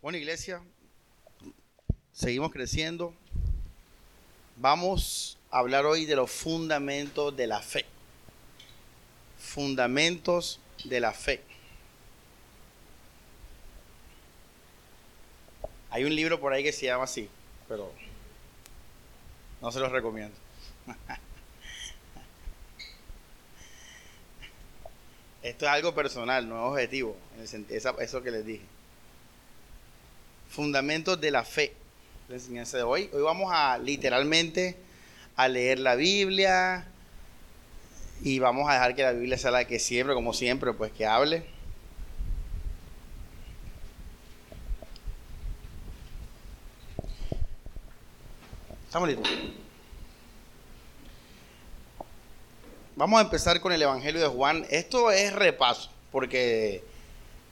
Bueno, iglesia, seguimos creciendo. Vamos a hablar hoy de los fundamentos de la fe. Fundamentos de la fe. Hay un libro por ahí que se llama así, pero no se los recomiendo. Esto es algo personal, no es objetivo, en el sentido, eso que les dije. Fundamentos de la fe. La enseñanza de hoy. Hoy vamos a literalmente a leer la Biblia y vamos a dejar que la Biblia sea la que siempre, como siempre, pues que hable. Estamos listos. Vamos a empezar con el Evangelio de Juan. Esto es repaso, porque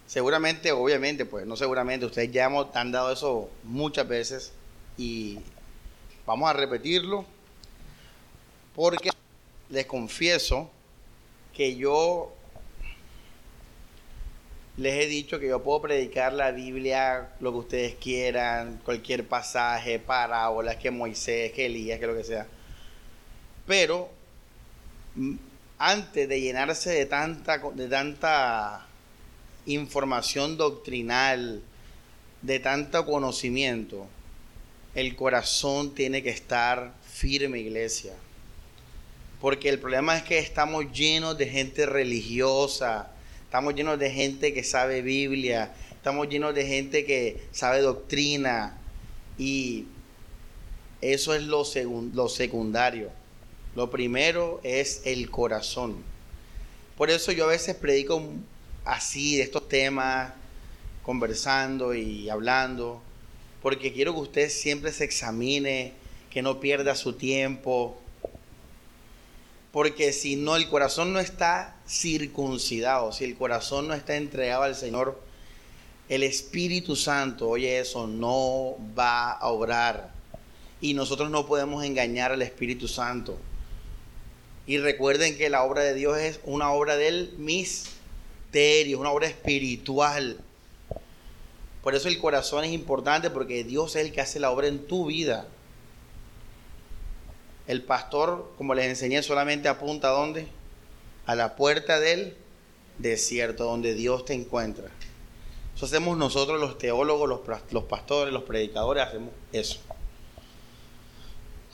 seguramente, obviamente, pues no seguramente, ustedes ya hemos, han dado eso muchas veces y vamos a repetirlo, porque les confieso que yo les he dicho que yo puedo predicar la Biblia, lo que ustedes quieran, cualquier pasaje, parábolas, que Moisés, que Elías, que lo que sea. Pero antes de llenarse de tanta, de tanta información doctrinal, de tanto conocimiento, el corazón tiene que estar firme, iglesia. Porque el problema es que estamos llenos de gente religiosa, estamos llenos de gente que sabe Biblia, estamos llenos de gente que sabe doctrina y eso es lo, lo secundario. Lo primero es el corazón. Por eso yo a veces predico así de estos temas, conversando y hablando, porque quiero que usted siempre se examine, que no pierda su tiempo, porque si no, el corazón no está circuncidado, si el corazón no está entregado al Señor, el Espíritu Santo, oye eso, no va a obrar. Y nosotros no podemos engañar al Espíritu Santo. Y recuerden que la obra de Dios es una obra del misterio, una obra espiritual. Por eso el corazón es importante porque Dios es el que hace la obra en tu vida. El pastor, como les enseñé, solamente apunta a dónde? A la puerta del desierto, donde Dios te encuentra. Eso hacemos nosotros los teólogos, los, los pastores, los predicadores, hacemos eso.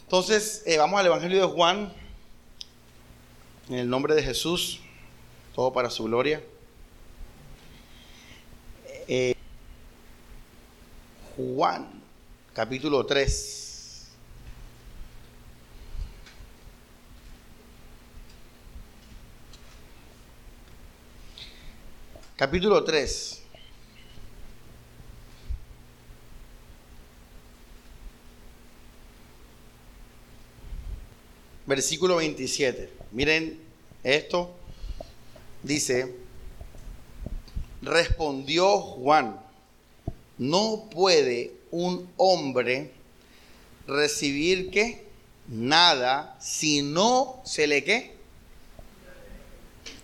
Entonces, eh, vamos al Evangelio de Juan, en el nombre de Jesús, todo para su gloria. Juan, capítulo 3. Capítulo 3. Versículo 27. Miren esto. Dice, respondió Juan, no puede un hombre recibir qué? Nada si no se le qué.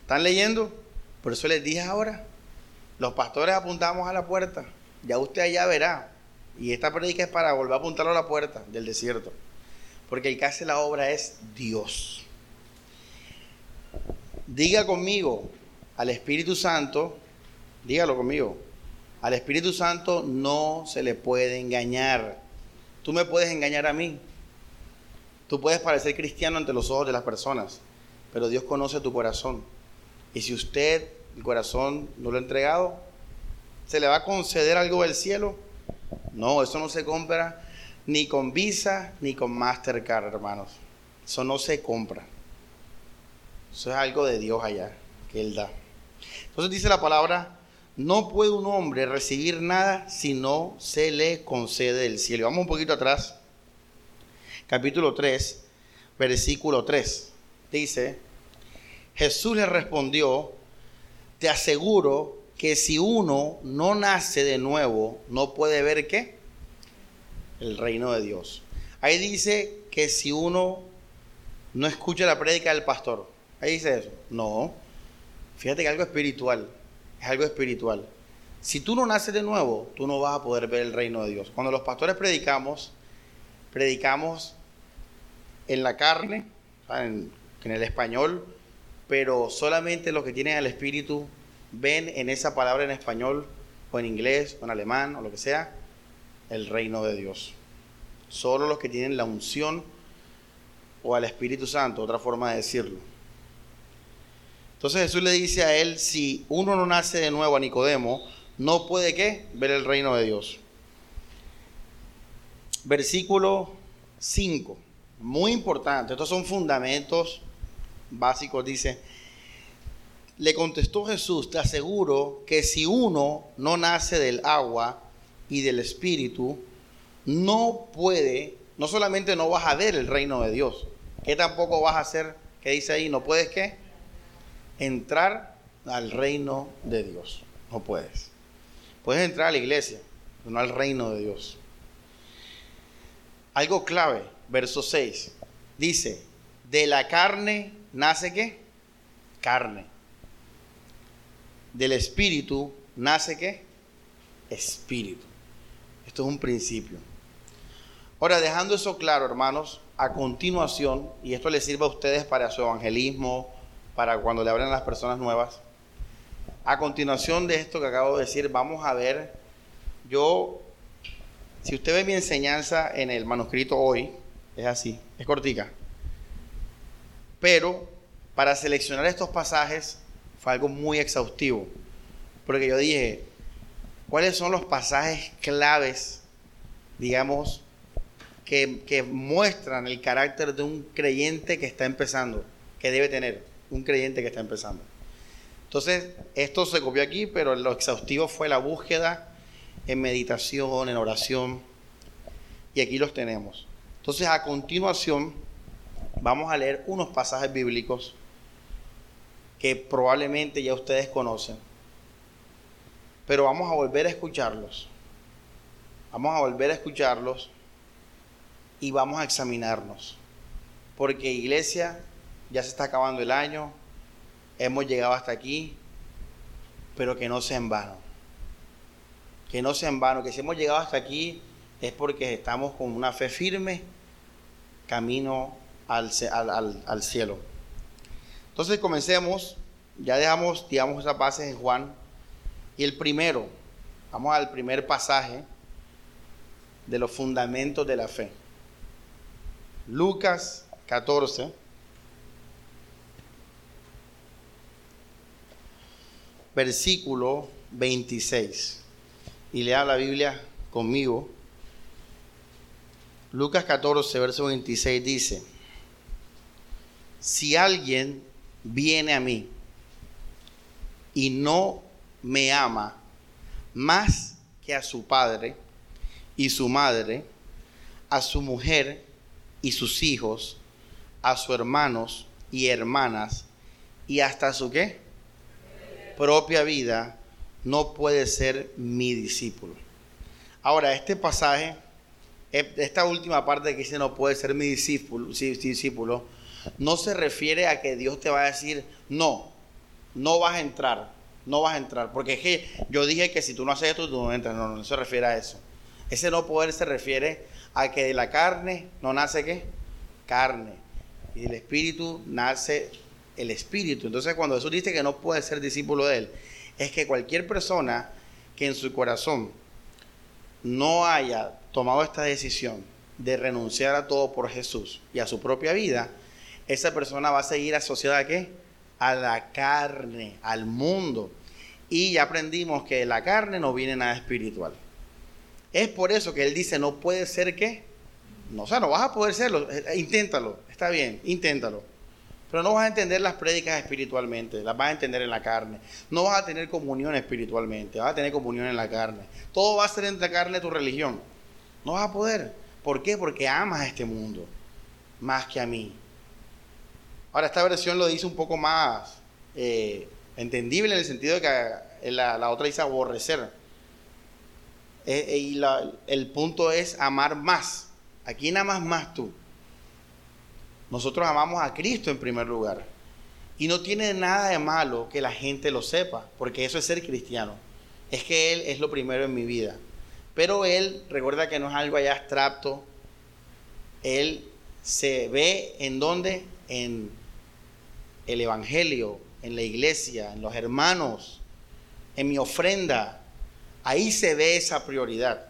¿Están leyendo? Por eso les dije ahora, los pastores apuntamos a la puerta, ya usted allá verá. Y esta predica es para volver a apuntarlo a la puerta del desierto. Porque el que hace la obra es Dios. Diga conmigo al Espíritu Santo, dígalo conmigo, al Espíritu Santo no se le puede engañar. Tú me puedes engañar a mí. Tú puedes parecer cristiano ante los ojos de las personas, pero Dios conoce tu corazón. Y si usted, el corazón, no lo ha entregado, ¿se le va a conceder algo del cielo? No, eso no se compra ni con Visa ni con Mastercard, hermanos. Eso no se compra. Eso es algo de Dios allá, que Él da. Entonces dice la palabra, no puede un hombre recibir nada si no se le concede el cielo. Vamos un poquito atrás. Capítulo 3, versículo 3. Dice, Jesús le respondió, te aseguro que si uno no nace de nuevo, no puede ver qué? El reino de Dios. Ahí dice que si uno no escucha la prédica del pastor, Ahí dice eso. No. Fíjate que algo espiritual. Es algo espiritual. Si tú no naces de nuevo, tú no vas a poder ver el reino de Dios. Cuando los pastores predicamos, predicamos en la carne, en, el español, pero solamente los que tienen el Espíritu ven en esa palabra en español o en inglés o en alemán o lo que sea, el reino de Dios. Solo los que tienen la unción o al Espíritu Santo, otra forma de decirlo. Entonces Jesús le dice a él, si uno no nace de nuevo a Nicodemo, no puede qué? Ver el reino de Dios. Versículo 5, muy importante, estos son fundamentos básicos, dice, le contestó Jesús, te aseguro que si uno no nace del agua y del espíritu, no puede, no solamente no vas a ver el reino de Dios, que tampoco vas a hacer, que dice ahí, no puedes qué? Entrar al reino de Dios. No puedes. Puedes entrar a la iglesia, pero no al reino de Dios. Algo clave, verso 6. Dice, de la carne nace qué? Carne. Del espíritu nace qué? Espíritu. Esto es un principio. Ahora, dejando eso claro, hermanos, a continuación, y esto les sirve a ustedes para su evangelismo, para cuando le hablen a las personas nuevas, a continuación de esto que acabo de decir, vamos a ver, yo, si usted ve mi enseñanza en el manuscrito hoy, es así, es cortica, pero para seleccionar estos pasajes fue algo muy exhaustivo, porque yo dije, ¿cuáles son los pasajes claves, digamos, que, que, muestran el carácter de un creyente que está empezando, que debe tener un creyente que está empezando? Entonces, esto se copió aquí, pero lo exhaustivo fue la búsqueda en meditación, en oración, y aquí los tenemos. Entonces, a continuación, vamos a leer unos pasajes bíblicos que probablemente ya ustedes conocen, pero vamos a volver a escucharlos. Vamos a volver a escucharlos y vamos a examinarnos. Porque iglesia, ya se está acabando el año, hemos llegado hasta aquí, pero que no sea en vano. Que no sea en vano, que si hemos llegado hasta aquí es porque estamos con una fe firme, camino al, al, cielo. Entonces comencemos, ya dejamos, digamos, esas bases en Juan. Y el primero, vamos al primer pasaje de los fundamentos de la fe. Lucas 14. Versículo 26. Y lea la Biblia conmigo. Lucas 14, verso 26 dice si alguien viene a mí y no me ama más que a su padre y su madre, a su mujer y sus hijos, a sus hermanos y hermanas, y hasta su qué? Propia vida, no puede ser mi discípulo. Ahora, este pasaje, esta última parte que dice no puede ser mi discípulo, discípulo no se refiere a que Dios te va a decir, no, no vas a entrar, no vas a entrar. Porque es que yo dije que si tú no haces esto, tú no entras. No, no, se refiere a eso. Ese no poder se refiere a que de la carne no nace qué? Carne. Y del espíritu nace el espíritu. Entonces cuando Jesús dice que no puede ser discípulo de él, es que cualquier persona que en su corazón no haya tomado esta decisión de renunciar a todo por Jesús y a su propia vida, esa persona va a seguir asociada a qué? A la carne, al mundo. Y ya aprendimos que la carne no viene nada espiritual. Es por eso que él dice, no puede ser que, no, o sea, no vas a poder serlo, eh, eh, inténtalo, está bien, inténtalo. Pero no vas a entender las prédicas espiritualmente, las vas a entender en la carne. No vas a tener comunión espiritualmente, vas a tener comunión en la carne. Todo va a ser en la carne tu religión. No vas a poder. ¿Por qué? Porque amas a este mundo más que a mí. Ahora, esta versión lo dice un poco más eh, entendible en el sentido de que la, otra dice aborrecer. Eh, eh, y el punto es amar más. ¿A quién amas más tú? Nosotros amamos a Cristo en primer lugar. Y no tiene nada de malo que la gente lo sepa, porque eso es ser cristiano. es que Él es lo primero en mi vida. Pero Él, recuerda que no es algo allá abstracto, Él se ve en dónde? En el Evangelio, en la iglesia, en los hermanos, en mi ofrenda. Ahí se ve esa prioridad.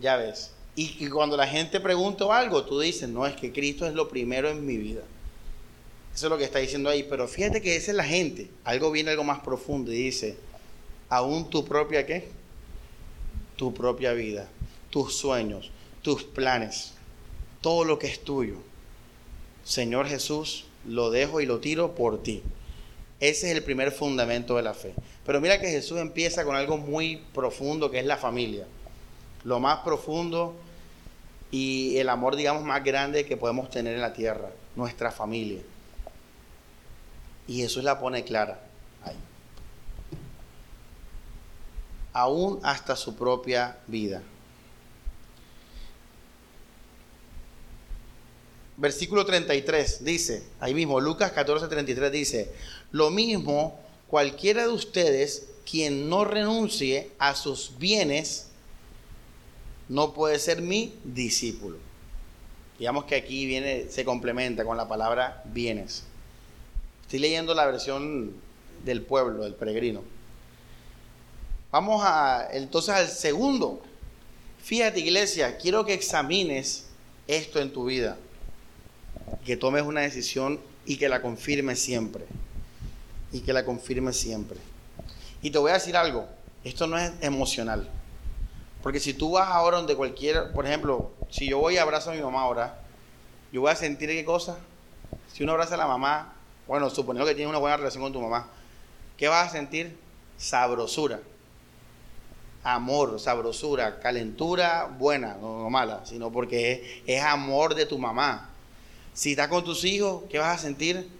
Ya ves. Y, cuando la gente pregunta algo, tú dices, no, es que Cristo es lo primero en mi vida. Eso es lo que está diciendo ahí. Pero fíjate que esa es la gente. Algo viene algo más profundo y dice, aún tu propia qué? Tu propia vida, tus sueños, tus planes, todo lo que es tuyo. Señor Jesús, lo dejo y lo tiro por ti. Ese es el primer fundamento de la fe. Pero mira que Jesús empieza con algo muy profundo que es la familia. Lo más profundo y el amor, digamos, más grande que podemos tener en la tierra, nuestra familia. Y Jesús la pone clara ahí. Aún hasta su propia vida. Versículo 33 dice, ahí mismo, Lucas 14, 33 dice, lo mismo cualquiera de ustedes quien no renuncie a sus bienes, no puede ser mi discípulo. Digamos que aquí viene, se complementa con la palabra bienes. Estoy leyendo la versión del pueblo, del peregrino. Vamos a entonces al segundo. Fíjate, iglesia, quiero que examines esto en tu vida. Que tomes una decisión y que la confirmes siempre. Y que la confirmes siempre. Y te voy a decir algo, esto no es emocional. Porque si tú vas ahora donde cualquiera, por ejemplo, si yo voy y abrazo a mi mamá ahora, yo voy a sentir qué cosa. Si uno abraza a la mamá, bueno, suponiendo que tienes una buena relación con tu mamá, ¿qué vas a sentir? Sabrosura. Amor, sabrosura, calentura buena, no, mala, sino porque es, es amor de tu mamá. Si estás con tus hijos, ¿qué vas a sentir?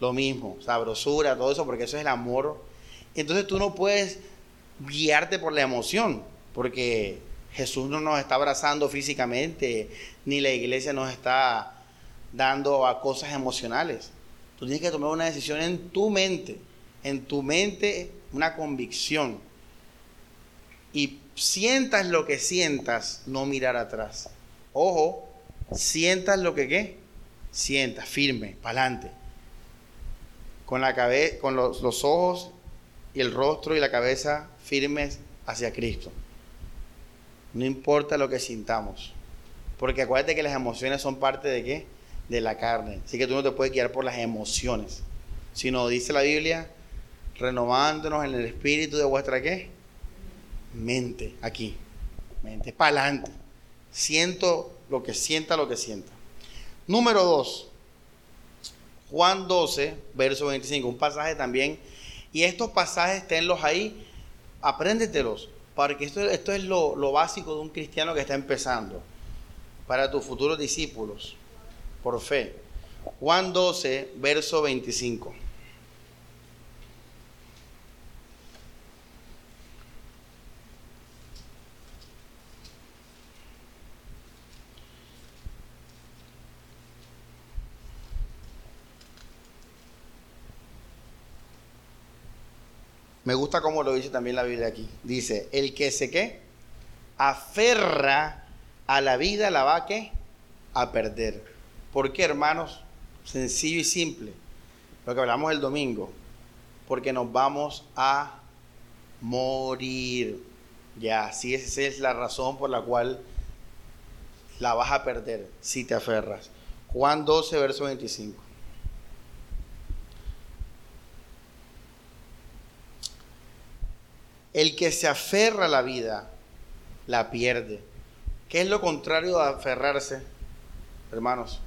Lo mismo, sabrosura, todo eso, porque eso es el amor. Entonces tú no puedes guiarte por la emoción porque Jesús no nos está abrazando físicamente, ni la iglesia nos está dando a cosas emocionales. Tú tienes que tomar una decisión en tu mente, en tu mente una convicción. Y sientas lo que sientas, no mirar atrás. Ojo, sientas lo que qué, sientas, firme, para adelante. Con la cabeza, con los ojos y el rostro y la cabeza firmes hacia Cristo. No importa lo que sintamos. Porque acuérdate que las emociones son parte de qué? De la carne. Así que tú no te puedes guiar por las emociones. Sino dice la Biblia, renovándonos en el espíritu de vuestra qué? Mente, aquí. Mente, para adelante. Siento lo que sienta, lo que sienta. Número 2. Juan 12, verso 25. Un pasaje también. Y estos pasajes tenlos ahí, apréndetelos porque esto, esto es lo, lo básico de un cristiano que está empezando, para tus futuros discípulos, por fe. Juan 12, verso 25. Me gusta cómo lo dice también la Biblia aquí. Dice, el que se qué, aferra a la vida, la va a perder. ¿Por qué, hermanos? Sencillo y simple. Lo que hablamos el domingo. Porque nos vamos a morir. Ya, sí, esa es la razón por la cual la vas a perder si te aferras. Juan 12, verso 25. El que se aferra a la vida, la pierde. ¿Qué es lo contrario a aferrarse, hermanos?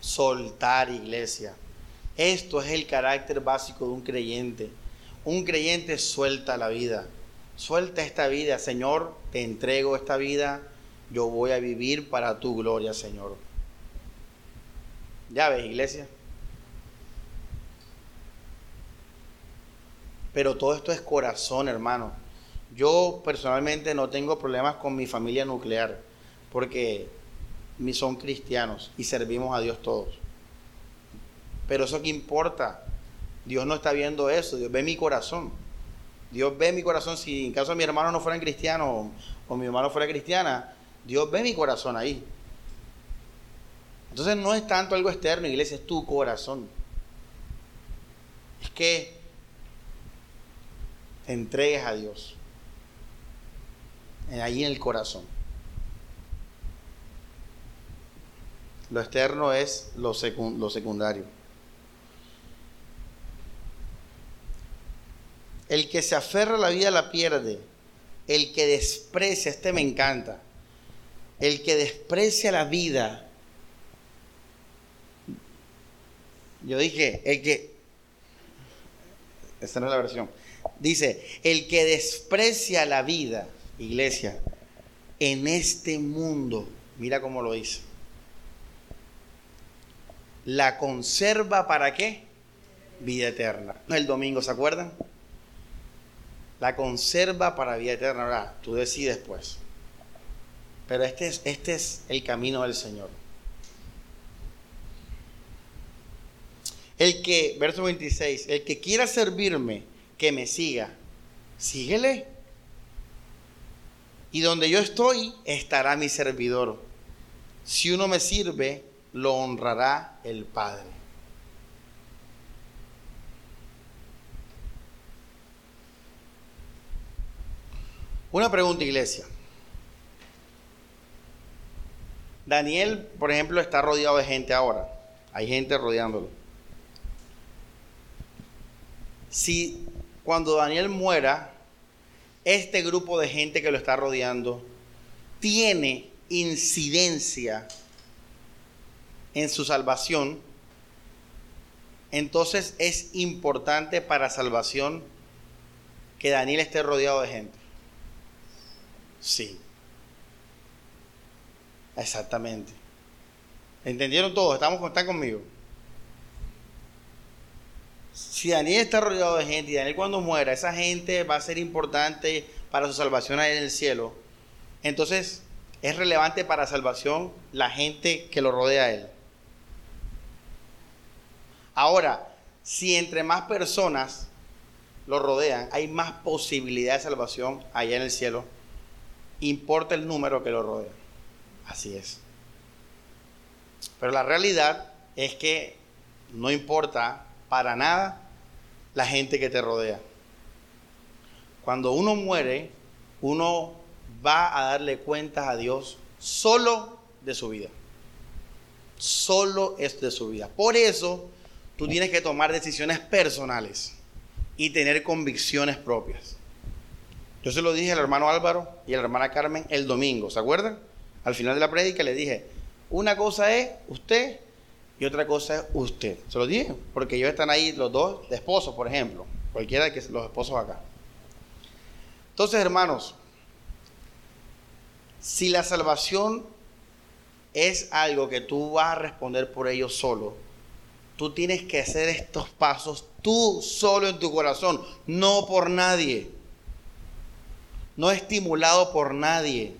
Soltar iglesia. Esto es el carácter básico de un creyente. Un creyente suelta la vida. Suelta esta vida, Señor, te entrego esta vida. Yo voy a vivir para tu gloria, Señor. Ya ves, iglesia. Pero todo esto es corazón, hermano. Yo personalmente no tengo problemas con mi familia nuclear, porque son cristianos y servimos a Dios todos. Pero eso que importa, Dios no está viendo eso, Dios ve mi corazón. Dios ve mi corazón. Si en caso de mi hermano no fuera cristiano o, mi hermano fuera cristiana, Dios ve mi corazón ahí. Entonces no es tanto algo externo, iglesia, es tu corazón. Es que entregues a Dios. Ahí en el corazón. Lo externo es lo, lo secundario. El que se aferra a la vida la pierde. El que desprecia, este me encanta. El que desprecia la vida. Yo dije, el que... Esta no es la versión. Dice, el que desprecia la vida, iglesia, en este mundo, mira cómo lo dice. La conserva para qué? Vida eterna. El domingo, ¿se acuerdan? la conserva para vida eterna. Ahora, tú decides pues. Pero este es, este es el camino del Señor. El que, verso 26, el que quiera servirme, que me siga, síguele. Y donde yo estoy, estará mi servidor. Si uno me sirve, lo honrará el Padre. Una pregunta, iglesia. Daniel, por ejemplo, está rodeado de gente ahora. Hay gente rodeándolo. Si cuando Daniel muera, este grupo de gente que lo está rodeando tiene incidencia en su salvación, entonces es importante para salvación que Daniel esté rodeado de gente. Sí. Exactamente. ¿Entendieron todos? ¿Estamos, ¿Están conmigo? Si Daniel está rodeado de gente y Daniel cuando muera, esa gente va a ser importante para su salvación ahí en el cielo. Entonces, es relevante para salvación la gente que lo rodea a él. Ahora, si entre más personas lo rodean, hay más posibilidad de salvación allá en el cielo importa el número que lo rodea. Así es. Pero la realidad es que no importa para nada la gente que te rodea. Cuando uno muere, uno va a darle cuentas a Dios solo de su vida. Solo es de su vida. Por eso tú tienes que tomar decisiones personales y tener convicciones propias. Yo se lo dije al hermano Álvaro y a la hermana Carmen el domingo, ¿se acuerdan? Al final de la prédica le dije, una cosa es usted y otra cosa es usted. Se lo dije, porque ellos están ahí los dos de esposos, por ejemplo, cualquiera de los esposos acá. Entonces, hermanos, si la salvación es algo que tú vas a responder por ellos solo, tú tienes que hacer estos pasos tú solo en tu corazón, no por nadie no estimulado por nadie,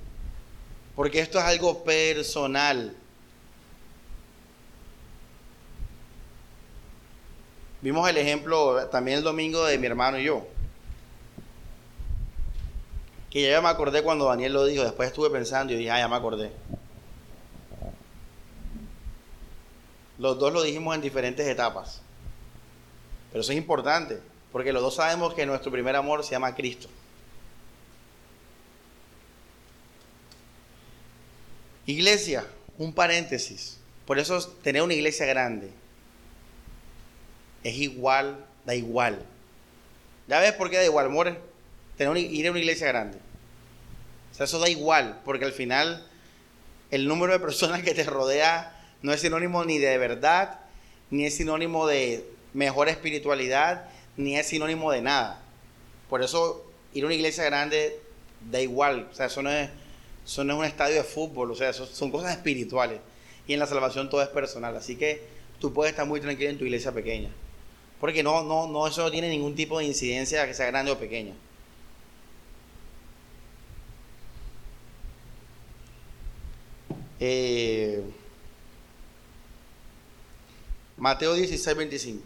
porque esto es algo personal. Vimos el ejemplo también el domingo de mi hermano y yo. Que ya me acordé cuando Daniel lo dijo, después estuve pensando y dije, ah, ya me acordé. Los dos lo dijimos en diferentes etapas. Pero eso es importante, porque los dos sabemos que nuestro primer amor se llama Cristo. Iglesia, un paréntesis. Por eso tener una iglesia grande es igual, da igual. ¿Ya ves por qué da igual, more? Tener ir a una iglesia grande. O sea, eso da igual, porque al final el número de personas que te rodea no es sinónimo ni de verdad, ni es sinónimo de mejor espiritualidad, ni es sinónimo de nada. Por eso ir a una iglesia grande da igual. O sea, eso no es eso no es un estadio de fútbol, o sea, son cosas espirituales. Y en la salvación todo es personal. Así que tú puedes estar muy tranquilo en tu iglesia pequeña. Porque no, no, no, eso no tiene ningún tipo de incidencia que sea grande o pequeña. Eh, Mateo 16, 25.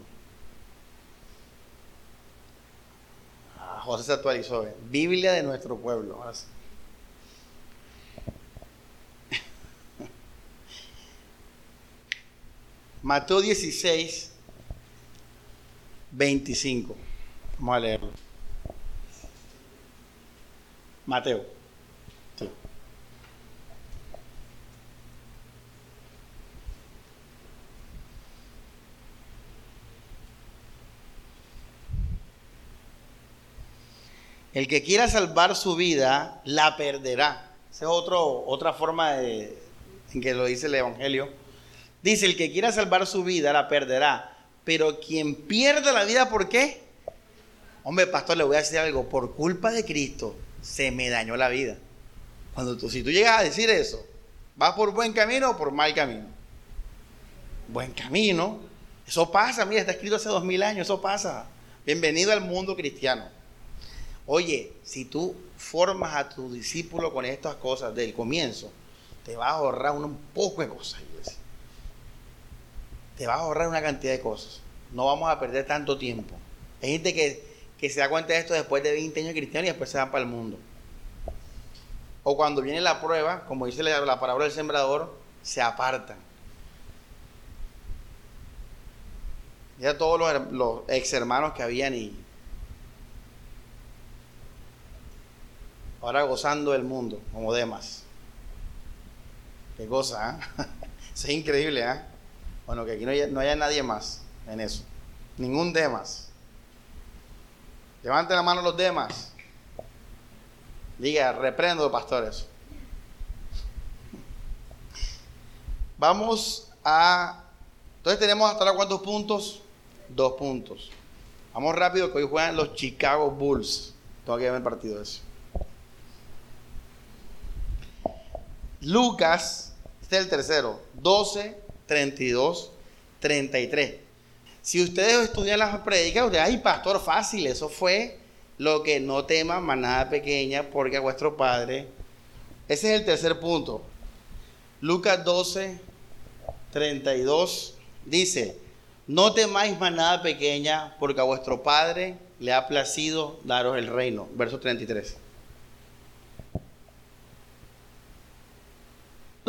Ah. José se actualizó. ¿eh? Biblia de nuestro pueblo. Mateo 16, 25. Vamos a leerlo. Mateo. El que quiera salvar su vida, la perderá. Esa es otro, otra forma de, en que lo dice el Evangelio. Dice, el que quiera salvar su vida, la perderá. Pero quien pierde la vida, ¿por qué? Hombre, pastor, le voy a decir algo. Por culpa de Cristo, se me dañó la vida. Cuando tú, si tú llegas a decir eso, ¿vas por buen camino o por mal camino? Buen camino. Eso pasa, mira, está escrito hace dos mil años, eso pasa. Bienvenido al mundo cristiano. Oye, si tú formas a tu discípulo con estas cosas del comienzo, te vas a ahorrar un poco de cosas. Te vas a ahorrar una cantidad de cosas. No vamos a perder tanto tiempo. Hay gente que, se da cuenta de esto después de 20 años cristianos y después se van para el mundo. O cuando viene la prueba, como dice la, la palabra del sembrador, se apartan. Ya todos los, los ex hermanos que habían y ahora gozando del mundo, como Demas. Qué cosa, ¿eh? es increíble, ¿eh? Bueno, que aquí no haya, nadie más en eso. Ningún Demas. Levanten la mano los Demas. Diga, reprendo, pastores. Vamos a... Entonces tenemos hasta ahora cuántos puntos? Dos puntos. Vamos rápido que hoy juegan los Chicago Bulls. Tengo que ver el partido eso. Lucas, este es el tercero, 12, 32, 33. Si ustedes estudian las predicas, ustedes, ay, pastor, fácil, eso fue lo que no tema manada pequeña, porque a vuestro Padre. Ese es el tercer punto. Lucas 12, 32 dice, no temáis manada pequeña, porque a vuestro Padre le ha placido daros el reino. Verso 33.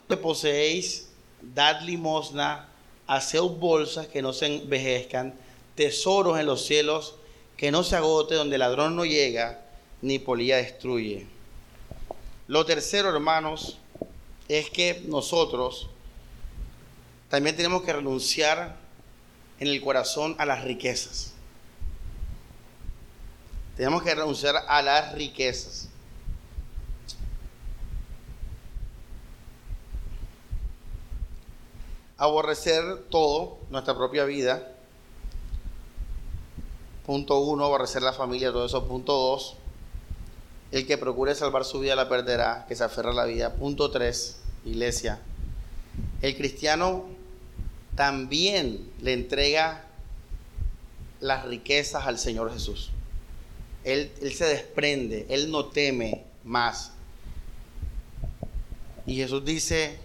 que poseéis, dad limosna, haced bolsas que no se envejezcan, tesoros en los cielos que no se agote, donde el ladrón no llega, ni polilla destruye. Lo tercero, hermanos, es que nosotros también tenemos que renunciar en el corazón a las riquezas. Tenemos que renunciar a las riquezas. Aborrecer todo, nuestra propia vida. Punto uno, aborrecer la familia, todo eso. Punto dos, el que procure salvar su vida la perderá, que se aferra a la vida. Punto tres, iglesia. El cristiano también le entrega las riquezas al Señor Jesús. Él, él se desprende, él no teme más. Y Jesús dice,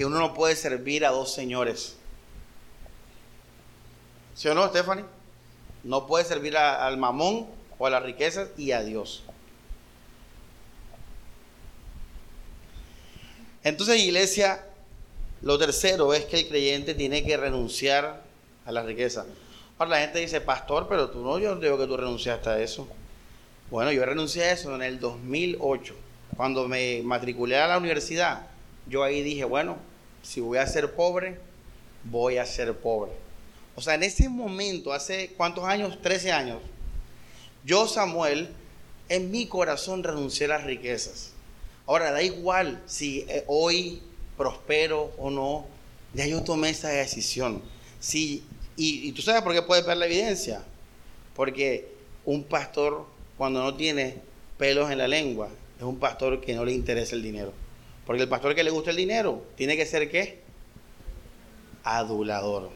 que uno no puede servir a dos señores. ¿Sí o no, Stephanie? No puede servir al mamón o a las riquezas y a Dios. Entonces, iglesia, lo tercero es que el creyente tiene que renunciar a la riqueza. Ahora la gente dice, pastor, pero tú no, yo no digo que tú renunciaste a eso. Bueno, yo renuncié a eso en el 2008. Cuando me matriculé a la universidad, yo ahí dije, bueno, si voy a ser pobre, voy a ser pobre. O sea, en ese momento, hace cuántos años, 13 años, yo, Samuel, en mi corazón renuncié a las riquezas. Ahora, da igual si eh, hoy prospero o no, ya yo tomé esa decisión. y, y tú sabes por qué puedes ver la evidencia. Porque un pastor, cuando no tiene pelos en la lengua, es un pastor que no le interesa el dinero. Porque el pastor que le gusta el dinero tiene que ser qué? Adulador.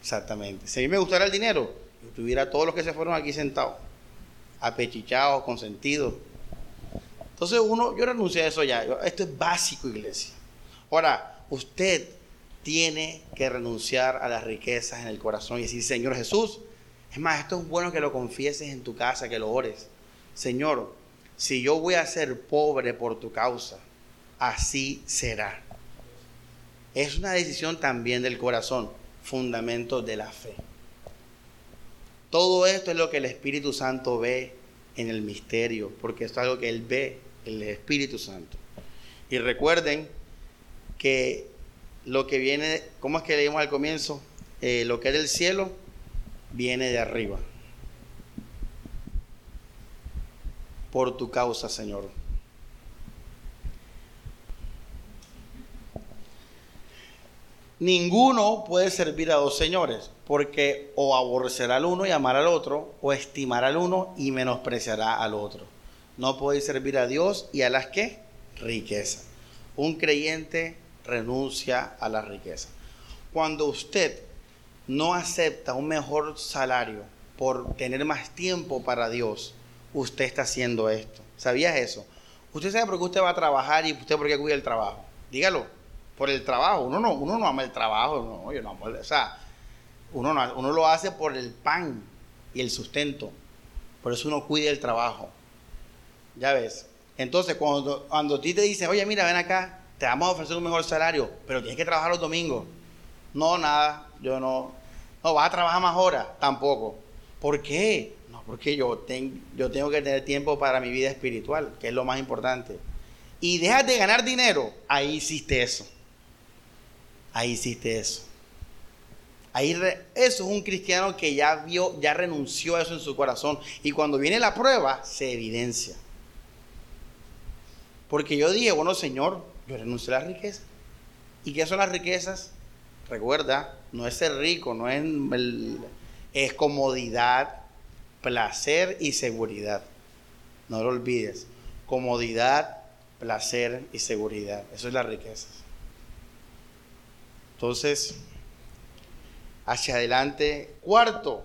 Exactamente. Si a mí me gustara el dinero, yo tuviera todos los que se fueron aquí sentados, apechichados, consentidos. Entonces uno, yo renuncié a eso ya. Esto es básico, iglesia. Ahora, usted tiene que renunciar a las riquezas en el corazón y decir, Señor Jesús, es más, esto es bueno que lo confieses en tu casa, que lo ores. Señor, si yo voy a ser pobre por tu causa, así será. Es una decisión también del corazón, fundamento de la fe. Todo esto es lo que el Espíritu Santo ve en el misterio, porque esto es algo que Él ve, el Espíritu Santo. Y recuerden que lo que viene, ¿cómo es que leímos al comienzo? Eh, lo que es del cielo viene de arriba. Por tu causa, Señor. Ninguno puede servir a dos señores, porque o aborrecerá al uno y amar al otro, o estimará al uno y menospreciará al otro. No puede servir a Dios y a las que riqueza. Un creyente renuncia a la riqueza. Cuando usted no acepta un mejor salario por tener más tiempo para Dios, usted está haciendo esto. ¿Sabías eso? Usted sabe por qué usted va a trabajar y usted por qué cuida el trabajo. Dígalo, por el trabajo. Uno no, uno no ama el trabajo, no, yo no amo, o sea, uno, uno lo hace por el pan y el sustento. Por eso uno cuida el trabajo. Ya ves. Entonces, cuando, cuando a ti te dicen, oye, mira, ven acá, te vamos a ofrecer un mejor salario, pero tienes que trabajar los domingos. No, nada, yo no. No, vas a trabajar más horas, tampoco. ¿Por qué? No, porque yo, yo tengo que tener tiempo para mi vida espiritual, que es lo más importante. Y dejas de ganar dinero, ahí hiciste eso. Ahí hiciste eso. Ahí eso es un cristiano que ya vio, ya renunció a eso en su corazón. Y cuando viene la prueba, se evidencia. Porque yo dije, bueno, Señor, yo renuncio a la riqueza. ¿Y qué son las riquezas? Recuerda, no es ser rico, no es, es comodidad, placer y seguridad. No lo olvides. Comodidad, placer y seguridad. Eso es la riqueza. Entonces, hacia adelante. Cuarto,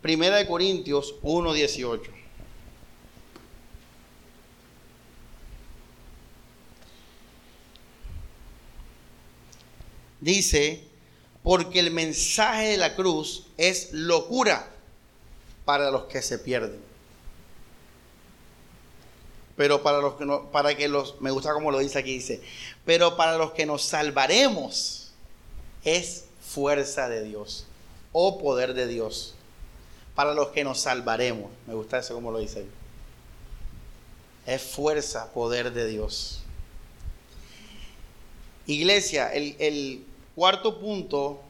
Primera de Corintios 1.18. dice, porque el mensaje de la cruz es locura para los que se pierden. Pero para los que no, para que los, me gusta como lo dice aquí, dice, pero para los que nos salvaremos es fuerza de Dios o poder de Dios. Para los que nos salvaremos, me gusta eso como lo dice ahí. Es fuerza, poder de Dios. Iglesia, el, cuarto punto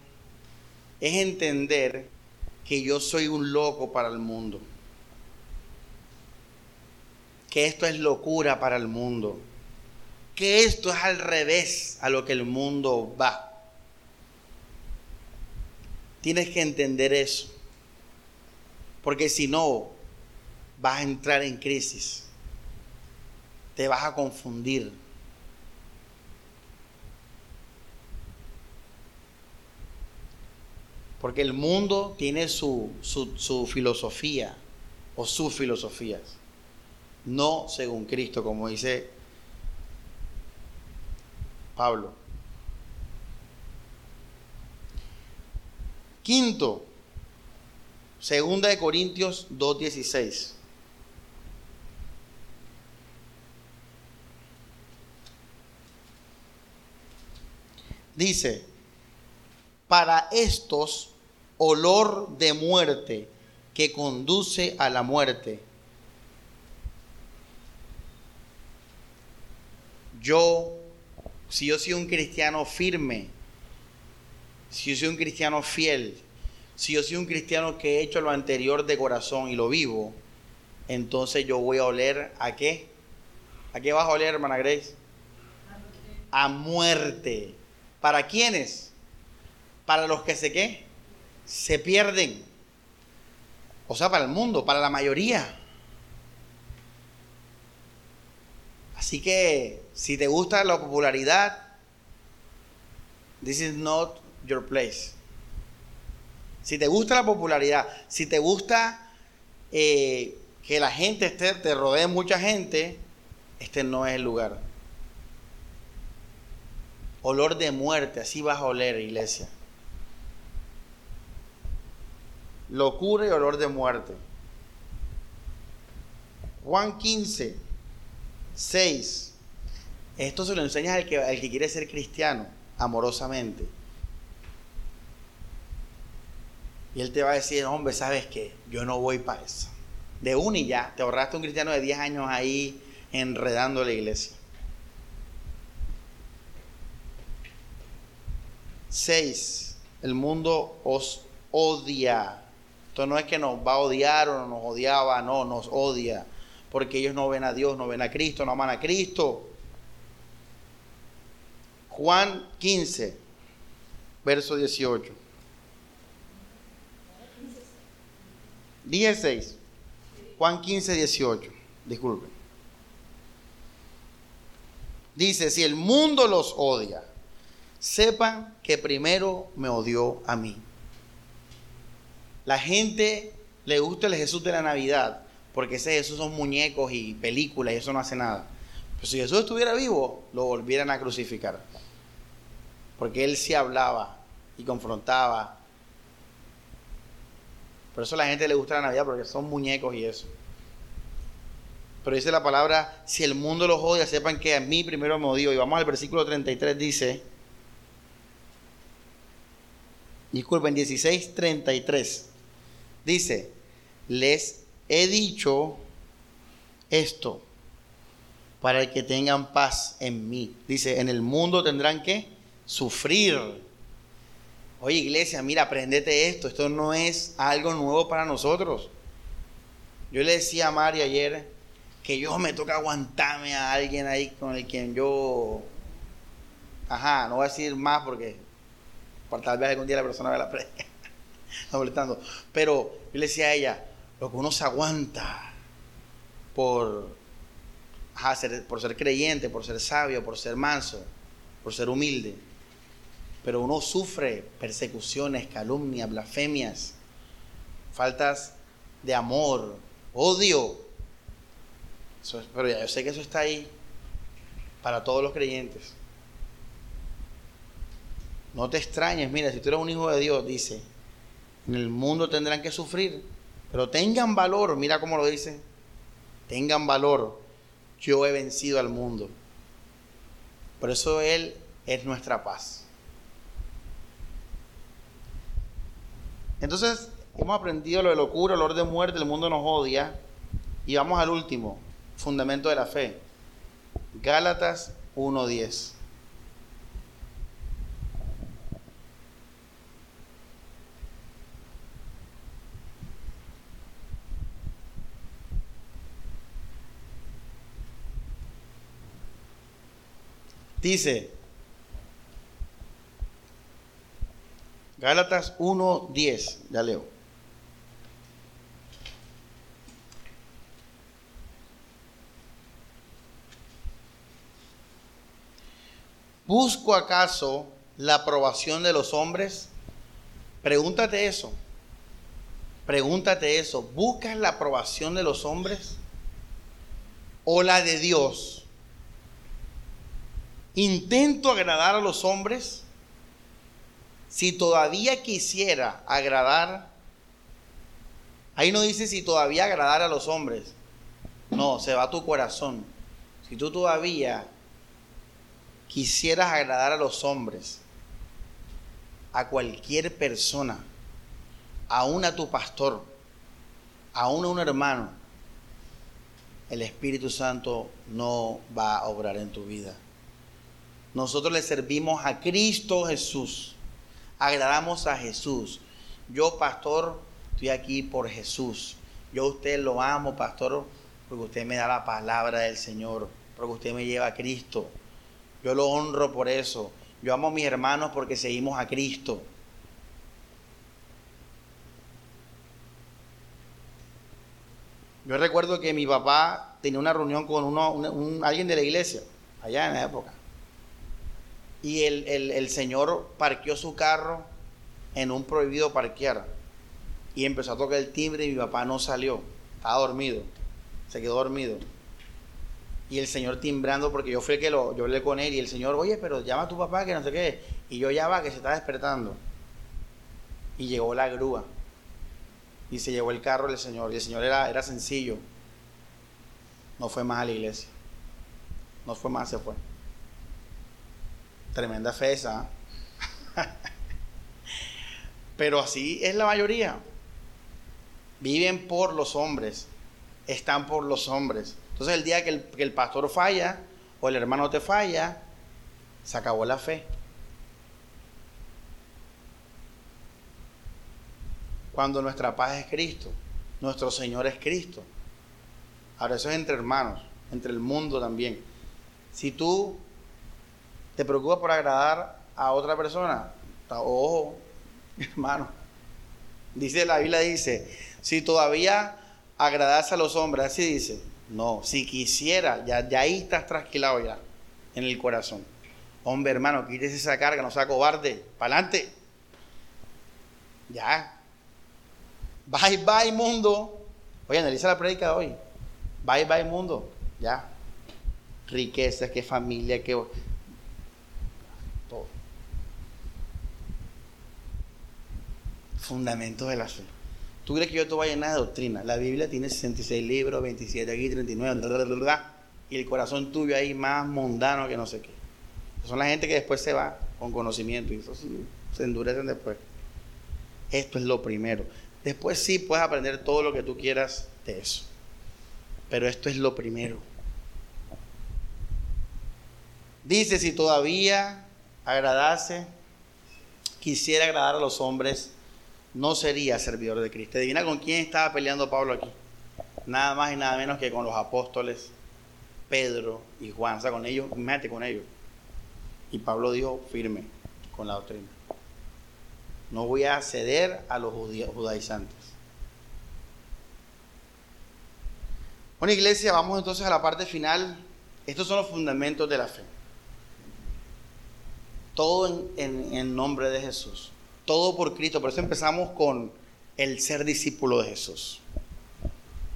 es entender que yo soy un loco para el mundo. Que esto es locura para el mundo. Que esto es al revés a lo que el mundo va. Tienes que entender eso. Porque si no, vas a entrar en crisis. Te vas a confundir Porque el mundo tiene su, filosofía o sus filosofías, no según Cristo, como dice Pablo. Quinto, segunda de Corintios 2.16. Dice, para estos olor de muerte que conduce a la muerte. Yo, si yo soy un cristiano firme, si yo soy un cristiano fiel, si yo soy un cristiano que he hecho lo anterior de corazón y lo vivo, entonces yo voy a oler a qué? ¿A qué vas a oler, hermana Grace? A muerte. ¿Para quiénes? Para los que se qué? se pierden. O sea, para el mundo, para la mayoría. Así que si te gusta la popularidad, this is not your place. Si te gusta la popularidad, si te gusta eh, que la gente esté, te rodee mucha gente, este no es el lugar. Olor de muerte, así vas a oler, iglesia. Locura y olor de muerte. Juan 15, 6. Esto se lo enseñas al que, al que quiere ser cristiano, amorosamente. Y él te va a decir, hombre, ¿sabes qué? Yo no voy para eso. De un y ya, te ahorraste un cristiano de 10 años ahí enredando la iglesia. 6. El mundo os odia. Esto no es que nos va a odiar o nos odiaba, no, nos odia. Porque ellos no ven a Dios, no ven a Cristo, no aman a Cristo. Juan 15, verso 18. 16. Juan 15, 18. Disculpen. Dice, si el mundo los odia, sepan que primero me odió a mí. La gente le gusta el Jesús de la Navidad, porque ese Jesús son muñecos y películas y eso no hace nada. Pero si Jesús estuviera vivo, lo volvieran a crucificar. Porque él sí hablaba y confrontaba. Por eso a la gente le gusta la Navidad, porque son muñecos y eso. Pero dice la palabra, si el mundo los odia, sepan que a mí primero me odió. Y vamos al versículo 33, dice, disculpen, 16, 33. Dice, les he dicho esto para que tengan paz en mí. Dice, en el mundo tendrán que sufrir. Oye iglesia, mira, aprendete esto. Esto no es algo nuevo para nosotros. Yo le decía a Mari ayer que yo me toca aguantarme a alguien ahí con el quien yo... Ajá, no voy a decir más porque por tal vez algún día la persona ve la predica. molestando. Pero yo le decía a ella, lo que uno se aguanta por, ser, por ser creyente, por ser sabio, por ser manso, por ser humilde. Pero uno sufre persecuciones, calumnias, blasfemias, faltas de amor, odio. pero ya yo sé que eso está ahí para todos los creyentes. No te extrañes, mira, si tú eres un hijo de Dios, dice, en el mundo tendrán que sufrir, pero tengan valor, mira cómo lo dice, tengan valor, yo he vencido al mundo. Por eso Él es nuestra paz. Entonces, hemos aprendido lo de locura, orden de muerte, el mundo nos odia. Y vamos al último, fundamento de la fe. Gálatas 1.10. Dice, Gálatas 1.10, ya leo. ¿Busco acaso la aprobación de los hombres? Pregúntate eso. Pregúntate eso. ¿Buscas la aprobación de los hombres o la de Dios? intento agradar a los hombres, si todavía quisiera agradar, ahí no dice si todavía agradar a los hombres, no, se va tu corazón. Si tú todavía quisieras agradar a los hombres, a cualquier persona, aún a tu pastor, aún a un hermano, el Espíritu Santo no va a obrar en tu vida. Nosotros le servimos a Cristo Jesús. Agradamos a Jesús. Yo, pastor, estoy aquí por Jesús. Yo a usted lo amo, pastor, porque usted me da la palabra del Señor, porque usted me lleva a Cristo. Yo lo honro por eso. Yo amo a mis hermanos porque seguimos a Cristo. Yo recuerdo que mi papá tenía una reunión con uno, alguien de la iglesia, allá en la época y el, señor parqueó su carro en un prohibido parquear y empezó a tocar el timbre y mi papá no salió, estaba dormido, se quedó dormido. Y el Señor timbrando, porque yo fui el que lo, yo hablé con él y el Señor, oye, pero llama a tu papá que no sé qué. Y yo ya va, que se está despertando. Y llegó la grúa. Y se llevó el carro del Señor. Y el Señor era, era sencillo. No fue más a la iglesia. No fue más, se fue. Tremenda fe. Pero así es la mayoría. Viven por los hombres. Están por los hombres. Entonces el día que el, que el pastor falla o el hermano te falla, se acabó la fe. Cuando nuestra paz es Cristo, nuestro Señor es Cristo. Ahora eso es entre hermanos, entre el mundo también. Si tú te preocupas por agradar a otra persona, ojo, hermano. Dice la Biblia dice, si todavía agradas a los hombres, así dice, no, si quisiera, ya, ya ahí estás trasquilado ya, en el corazón. Hombre, hermano, quítese esa carga, no sea cobarde, para adelante. Ya. Bye, bye, mundo. Oye, analiza la prédica de hoy. Bye, bye, mundo. Ya. Riqueza, qué familia, qué fundamentos de la fe. ¿Tú crees que yo te voy a llenar de doctrina? La Biblia tiene 66 libros, 27 aquí, 39, y el corazón tuyo ahí más mundano que no sé qué. Son la gente que después se va con conocimiento y eso se endurecen después. Esto es lo primero. Después sí puedes aprender todo lo que tú quieras de eso. Pero esto es lo primero. Dice, si todavía agradase, quisiera agradar a los hombres, no sería servidor de Cristo. Adivina con quién estaba peleando Pablo aquí. Nada más y nada menos que con los apóstoles Pedro y Juan. O sea, con ellos, mete con ellos. Y Pablo dijo firme con la doctrina. No voy a ceder a los judaizantes. Bueno, iglesia, vamos entonces a la parte final. Estos son los fundamentos de la fe. Todo en, en nombre de Jesús todo por Cristo. Por eso empezamos con el ser discípulo de Jesús.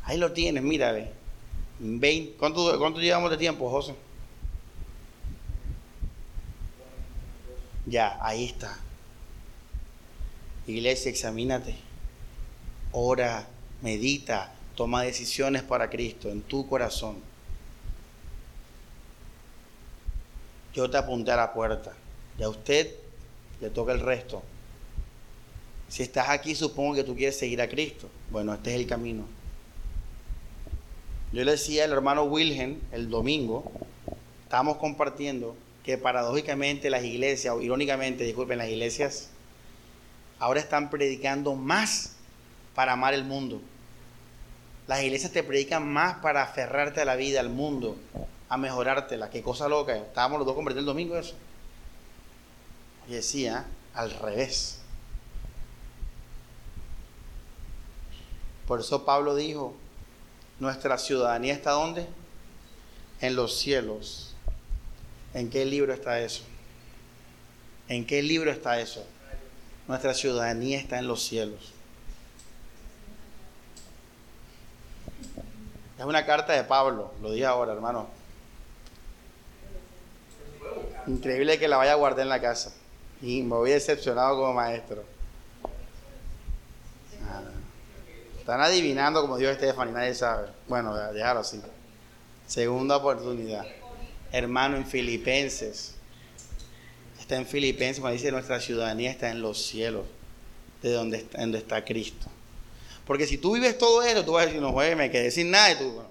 Ahí lo tienes, mira, ve. ¿Cuánto, ¿Cuánto llevamos de tiempo, José? Ya, ahí está. Iglesia, examínate. Ora, medita, toma decisiones para Cristo en tu corazón. Yo te apunté a la puerta. Y a usted le toca el resto. Si estás aquí, supongo que tú quieres seguir a Cristo. Bueno, este es el camino. Yo le decía al hermano Wilhelm el domingo, estábamos compartiendo que paradójicamente las iglesias, o irónicamente, disculpen, las iglesias ahora están predicando más para amar el mundo. Las iglesias te predican más para aferrarte a la vida, al mundo, a mejorártela. Qué cosa loca. Estábamos los dos compartiendo el domingo eso. Y decía, al revés. Por eso Pablo dijo, nuestra ciudadanía está ¿dónde? En los cielos. ¿En qué libro está eso? ¿En qué libro está eso? Nuestra ciudadanía está en los cielos. Es una carta de Pablo, lo dije ahora, hermano. Increíble que la vaya a guardar en la casa. Y me voy decepcionado como maestro. Están adivinando como dijo y nadie sabe. Bueno, déjalo así. Segunda oportunidad. Hermano en Filipenses. Está en Filipenses cuando dice nuestra ciudadanía está en los cielos, de donde está, Cristo. Porque si tú vives todo esto, tú vas a decir, no, juegue, me quedé sin nada. Y tú, bueno,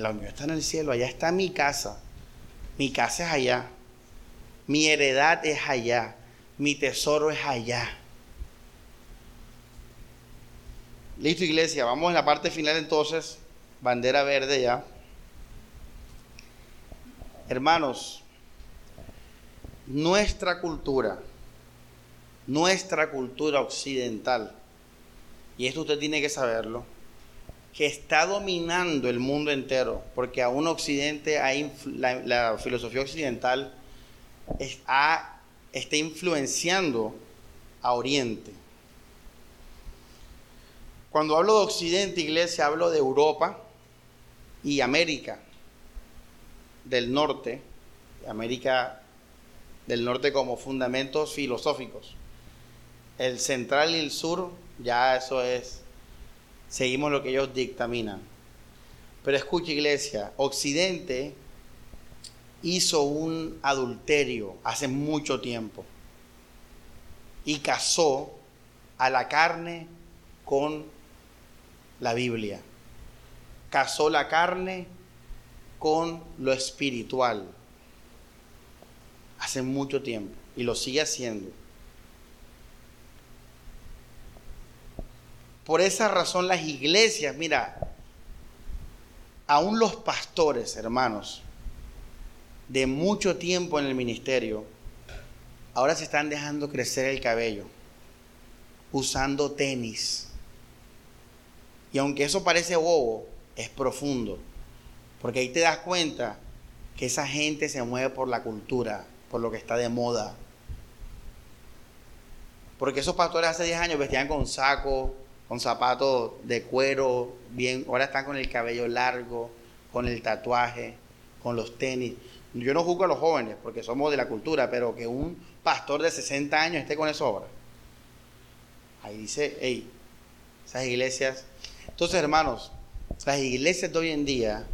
la mío está en el cielo, allá está mi casa. Mi casa es allá. Mi heredad es allá. Mi tesoro es allá. Listo, iglesia, vamos en la parte final entonces. Bandera verde ya. Hermanos, nuestra cultura, nuestra cultura occidental, y esto usted tiene que saberlo, que está dominando el mundo entero, porque aún Occidente, la, filosofía occidental está influenciando a Oriente. Cuando hablo de Occidente, iglesia, hablo de Europa y América. del norte, América del norte como fundamentos filosóficos. El central y el sur, ya eso es, seguimos lo que ellos dictaminan. Pero escucha iglesia, Occidente hizo un adulterio hace mucho tiempo y casó a la carne con la Biblia. Casó la carne con lo espiritual. Hace mucho tiempo y lo sigue haciendo. Por esa razón las iglesias, mira, aún los pastores, hermanos, de mucho tiempo en el ministerio, ahora se están dejando crecer el cabello, usando tenis. Y aunque eso parece bobo, es profundo, porque ahí te das cuenta que esa gente se mueve por la cultura, por lo que está de moda. Porque esos pastores hace 10 años vestían con saco, con zapatos de cuero, bien, ahora están con el cabello largo, con el tatuaje, con los tenis. Yo no juzgo a los jóvenes porque somos de la cultura, pero que un pastor de 60 años esté con esa obra. Ahí dice, hey, esas iglesias. Entonces, hermanos, las iglesias de hoy en día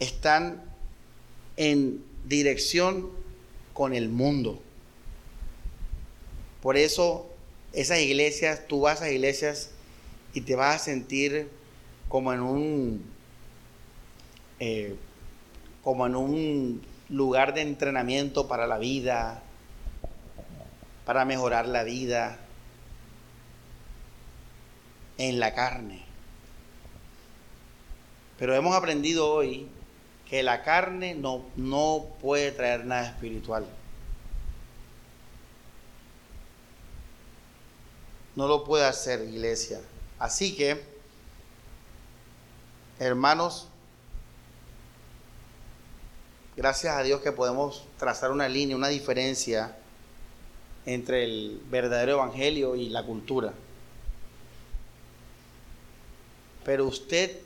están en dirección con el mundo. Por eso, esas iglesias, tú vas a iglesias y te vas a sentir como en un eh, como en un lugar de entrenamiento para la vida, para mejorar la vida en la carne. Pero hemos aprendido hoy que la carne no, no puede traer nada espiritual. No lo puede hacer, iglesia. Así que, hermanos, gracias a Dios que podemos trazar una línea, una diferencia entre el verdadero evangelio y la cultura. Pero usted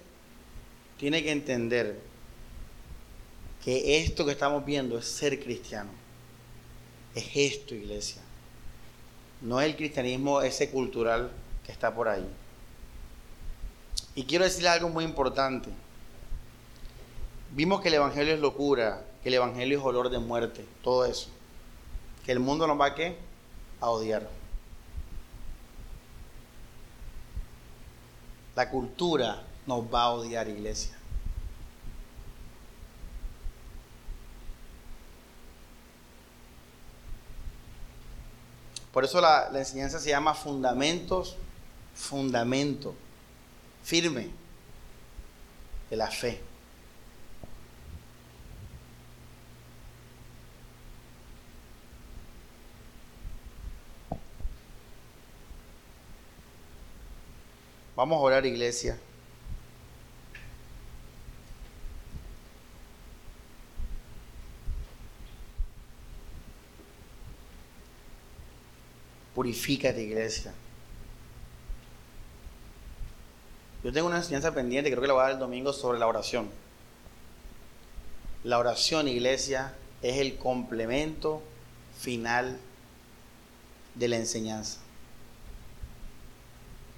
tiene que entender que esto que estamos viendo es ser cristiano. Es esto, iglesia. No es el cristianismo ese cultural que está por ahí. Y quiero decirle algo muy importante. Vimos que el Evangelio es locura, que el Evangelio es olor de muerte, todo eso. Que el mundo nos va a qué? A odiar. La cultura nos va a odiar, iglesia. Por eso la, enseñanza se llama fundamentos, fundamento firme de la fe. Vamos a orar, iglesia. Purifícate, iglesia. Yo tengo una enseñanza pendiente, creo que la voy a dar el domingo, sobre la oración. La oración, iglesia, es el complemento final de la enseñanza.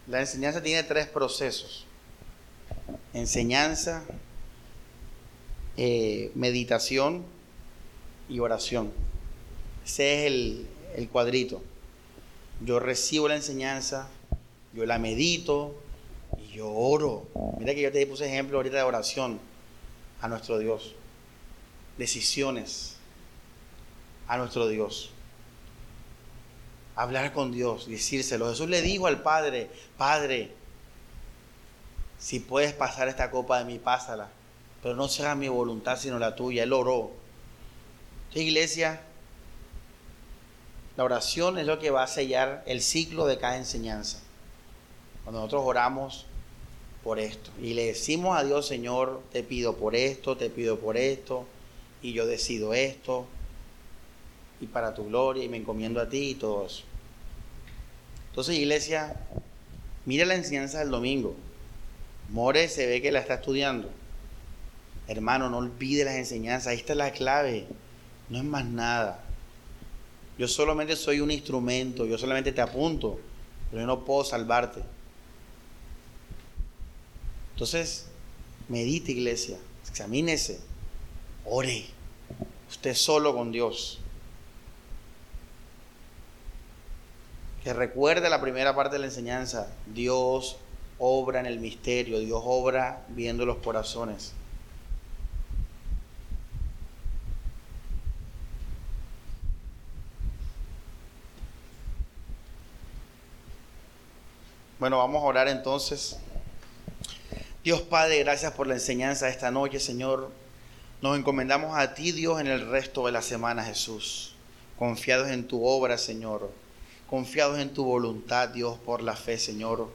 La enseñanza tiene tres procesos. Enseñanza, eh, meditación y oración. Ese es el, el cuadrito. Yo recibo la enseñanza, yo la medito, yo oro. Mira que yo te puse ejemplo ahorita de oración a nuestro Dios. Decisiones a nuestro Dios. Hablar con Dios, decírselo. Jesús le dijo al Padre, Padre, si puedes pasar esta copa de mí, pásala. Pero no sea mi voluntad sino la tuya. Él oró. Esta iglesia, la oración es lo que va a sellar el ciclo de cada enseñanza. Cuando nosotros oramos, por esto. Y le decimos a Dios, Señor, te pido por esto, te pido por esto, y yo decido esto, y para tu gloria, y me encomiendo a ti y todo eso. Entonces, iglesia, mira la enseñanza del domingo. More se ve que la está estudiando. Hermano, no olvide las enseñanzas. Ahí está la clave. No es más nada. Yo solamente soy un instrumento. Yo solamente te apunto. Pero yo no puedo salvarte. Entonces, medite iglesia. Examínese. Ore. Usted solo con Dios. Que recuerde la primera parte de la enseñanza. Dios obra en el misterio. Dios obra viendo los corazones. Bueno, vamos a orar entonces. Dios Padre, gracias por la enseñanza de esta noche, Señor. Nos encomendamos a ti, Dios, en el resto de la semana, Jesús. Confiados en tu obra, Señor. Confiados en tu voluntad, Dios, por la fe, Señor.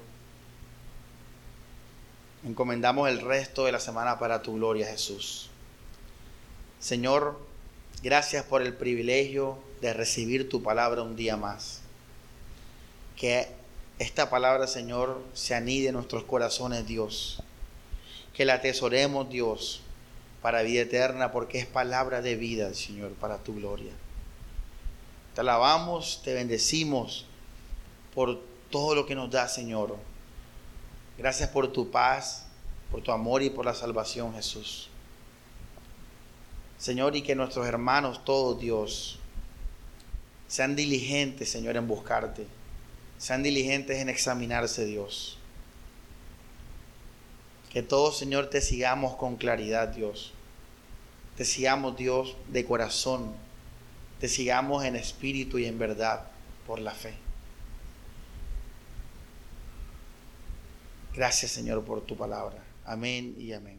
Encomendamos el resto de la semana para tu gloria, Jesús. Señor, gracias por el privilegio de recibir tu palabra un día más. Que esta palabra, Señor, se anide en nuestros corazones, Dios. Que la atesoremos, Dios, para vida eterna, porque es palabra de vida, Señor, para tu gloria. Te alabamos, te bendecimos por todo lo que nos da, Señor. Gracias por tu paz, por tu amor y por la salvación, Jesús. Señor, y que nuestros hermanos, todos, Dios, sean diligentes, Señor, en buscarte sean diligentes en examinarse, Dios. Que todos, Señor, te sigamos con claridad, Dios. Te sigamos, Dios, de corazón. Te sigamos en espíritu y en verdad por la fe. Gracias, Señor, por tu palabra. Amén y amén.